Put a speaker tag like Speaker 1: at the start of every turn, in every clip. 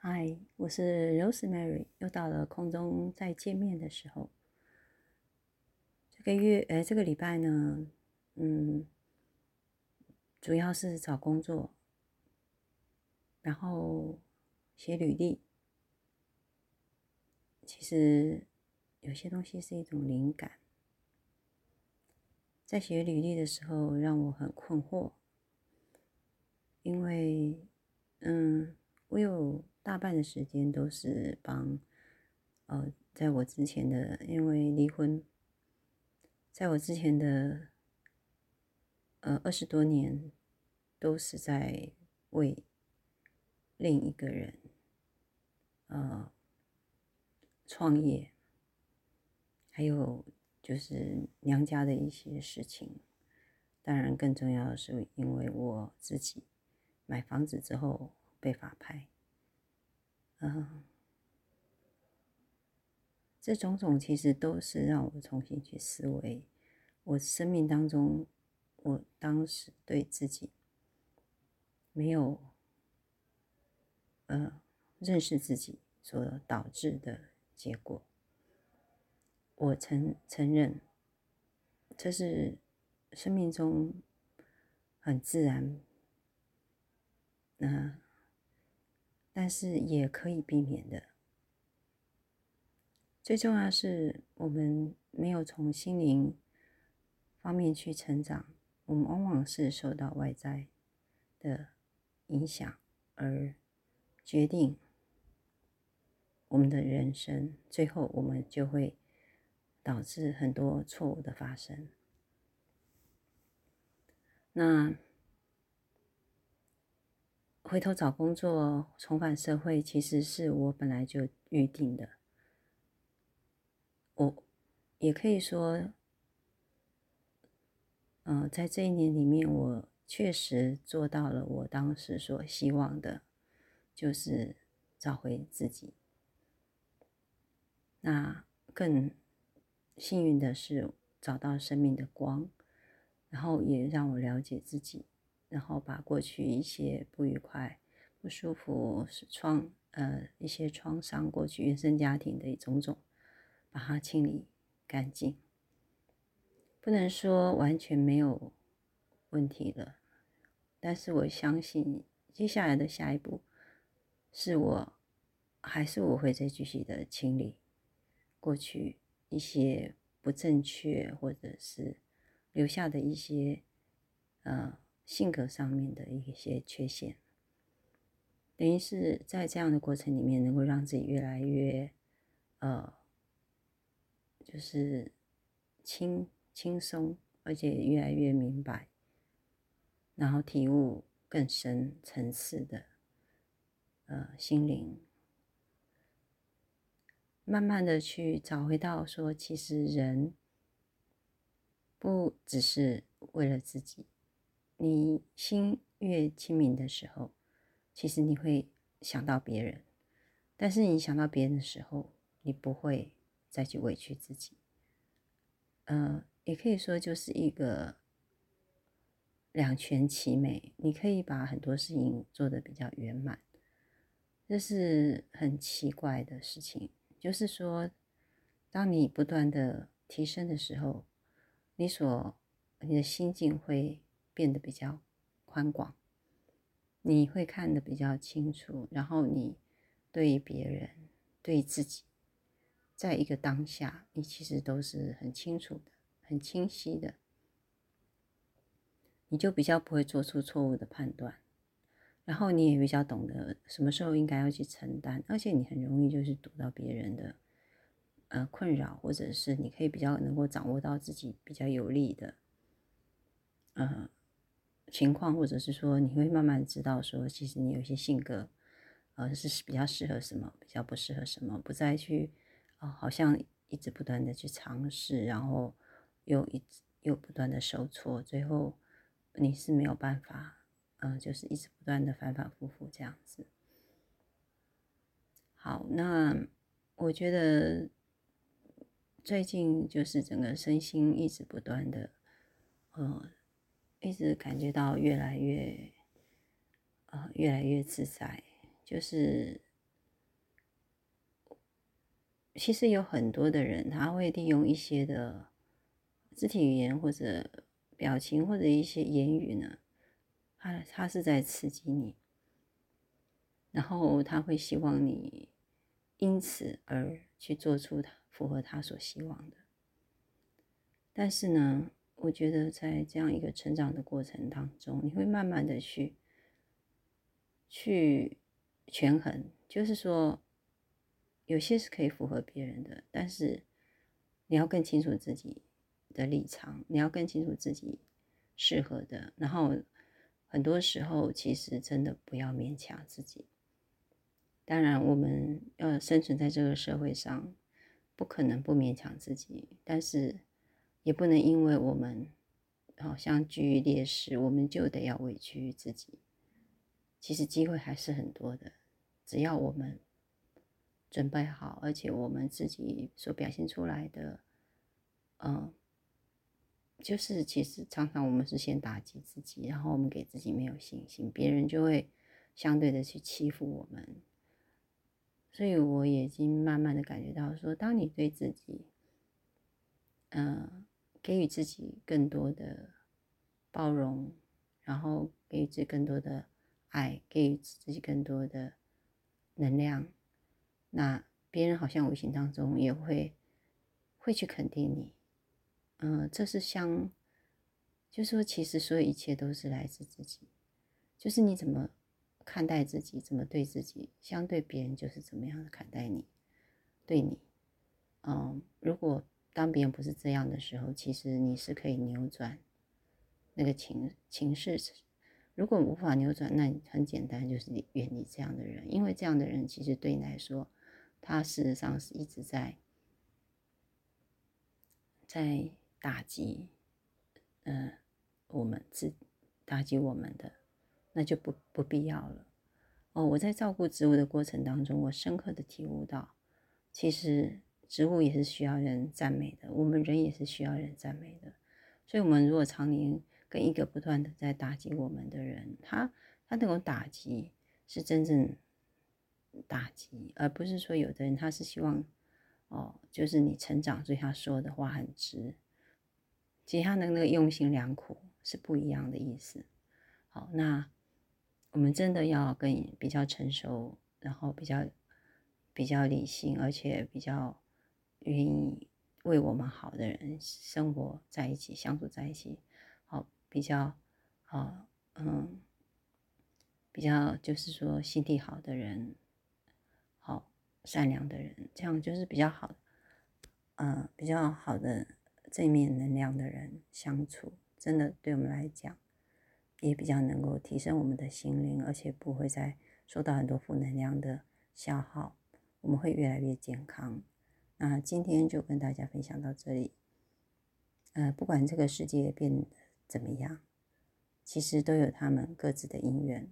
Speaker 1: 嗨，我是 Rosemary，又到了空中再见面的时候。这个月，呃，这个礼拜呢，嗯，主要是找工作，然后写履历。其实有些东西是一种灵感，在写履历的时候让我很困惑，因为，嗯，我有。大半的时间都是帮，呃，在我之前的，因为离婚，在我之前的，呃，二十多年，都是在为另一个人，呃，创业，还有就是娘家的一些事情。当然，更重要的是，因为我自己买房子之后被法拍。嗯，这种种其实都是让我重新去思维，我生命当中，我当时对自己没有，呃，认识自己所导致的结果。我承承认，这是生命中很自然，那。但是也可以避免的。最重要是我们没有从心灵方面去成长，我们往往是受到外在的影响而决定我们的人生，最后我们就会导致很多错误的发生。那。回头找工作，重返社会，其实是我本来就预定的。我也可以说，嗯，在这一年里面，我确实做到了我当时所希望的，就是找回自己。那更幸运的是，找到生命的光，然后也让我了解自己。然后把过去一些不愉快、不舒服、创呃一些创伤，过去原生家庭的种种，把它清理干净。不能说完全没有问题了，但是我相信接下来的下一步，是我还是我会再继续的清理过去一些不正确或者是留下的一些呃。性格上面的一些缺陷，等于是在这样的过程里面，能够让自己越来越，呃，就是轻轻松，而且越来越明白，然后体悟更深层次的，呃，心灵，慢慢的去找回到说，其实人不只是为了自己。你心越清明的时候，其实你会想到别人，但是你想到别人的时候，你不会再去委屈自己。呃，也可以说就是一个两全其美，你可以把很多事情做得比较圆满。这是很奇怪的事情，就是说，当你不断的提升的时候，你所你的心境会。变得比较宽广，你会看得比较清楚，然后你对别人、对自己，在一个当下，你其实都是很清楚的、很清晰的，你就比较不会做出错误的判断，然后你也比较懂得什么时候应该要去承担，而且你很容易就是读到别人的呃困扰，或者是你可以比较能够掌握到自己比较有利的，呃。情况，或者是说，你会慢慢知道，说其实你有些性格，呃，是比较适合什么，比较不适合什么，不再去，哦，好像一直不断的去尝试，然后又一直又不断的受挫，最后你是没有办法，嗯，就是一直不断的反反复复这样子。好，那我觉得最近就是整个身心一直不断的，呃。一直感觉到越来越，呃，越来越自在，就是其实有很多的人，他会利用一些的肢体语言或者表情或者一些言语呢，他他是在刺激你，然后他会希望你因此而去做出他符合他所希望的。但是呢，我觉得在这样一个成长的过程当中，你会慢慢的去去权衡，就是说。有些是可以符合别人的，但是你要更清楚自己的立场，你要更清楚自己适合的。然后很多时候，其实真的不要勉强自己。当然，我们要生存在这个社会上，不可能不勉强自己，但是也不能因为我们好像居于劣势，我们就得要委屈自己。其实机会还是很多的，只要我们。准备好，而且我们自己所表现出来的，嗯，就是其实常常我们是先打击自己，然后我们给自己没有信心，别人就会相对的去欺负我们。所以我已经慢慢的感觉到，说当你对自己，嗯，给予自己更多的包容，然后给予自己更多的爱，给予自己更多的能量。那别人好像无形当中也会会去肯定你，嗯，这是相，就是说其实所有一切都是来自自己，就是你怎么看待自己，怎么对自己，相对别人就是怎么样的看待你，对你，嗯，如果当别人不是这样的时候，其实你是可以扭转那个情情势。如果无法扭转，那很简单，就是远离这样的人，因为这样的人其实对你来说。他事实上是一直在在打击，嗯，我们自打击我们的，那就不不必要了。哦，我在照顾植物的过程当中，我深刻的体悟到，其实植物也是需要人赞美的，我们人也是需要人赞美的。所以，我们如果常年跟一个不断的在打击我们的人，他他那种打击是真正。打击，而不是说有的人他是希望，哦，就是你成长，所以他说的话很直。其实他的那个用心良苦是不一样的意思。好，那我们真的要跟比较成熟，然后比较比较理性，而且比较愿意为我们好的人生活在一起，相处在一起。好，比较，好，嗯，比较就是说心地好的人。好善良的人，这样就是比较好，嗯，比较好的正面能量的人相处，真的对我们来讲，也比较能够提升我们的心灵，而且不会再受到很多负能量的消耗，我们会越来越健康。那今天就跟大家分享到这里，呃，不管这个世界变得怎么样，其实都有他们各自的因缘，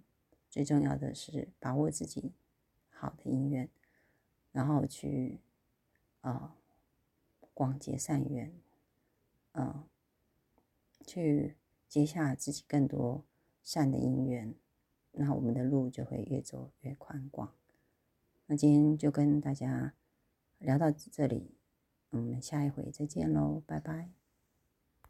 Speaker 1: 最重要的是把握自己好的因缘。然后去，呃，广结善缘，嗯，去结下自己更多善的因缘，那我们的路就会越走越宽广。那今天就跟大家聊到这里，我们下一回再见喽，拜拜。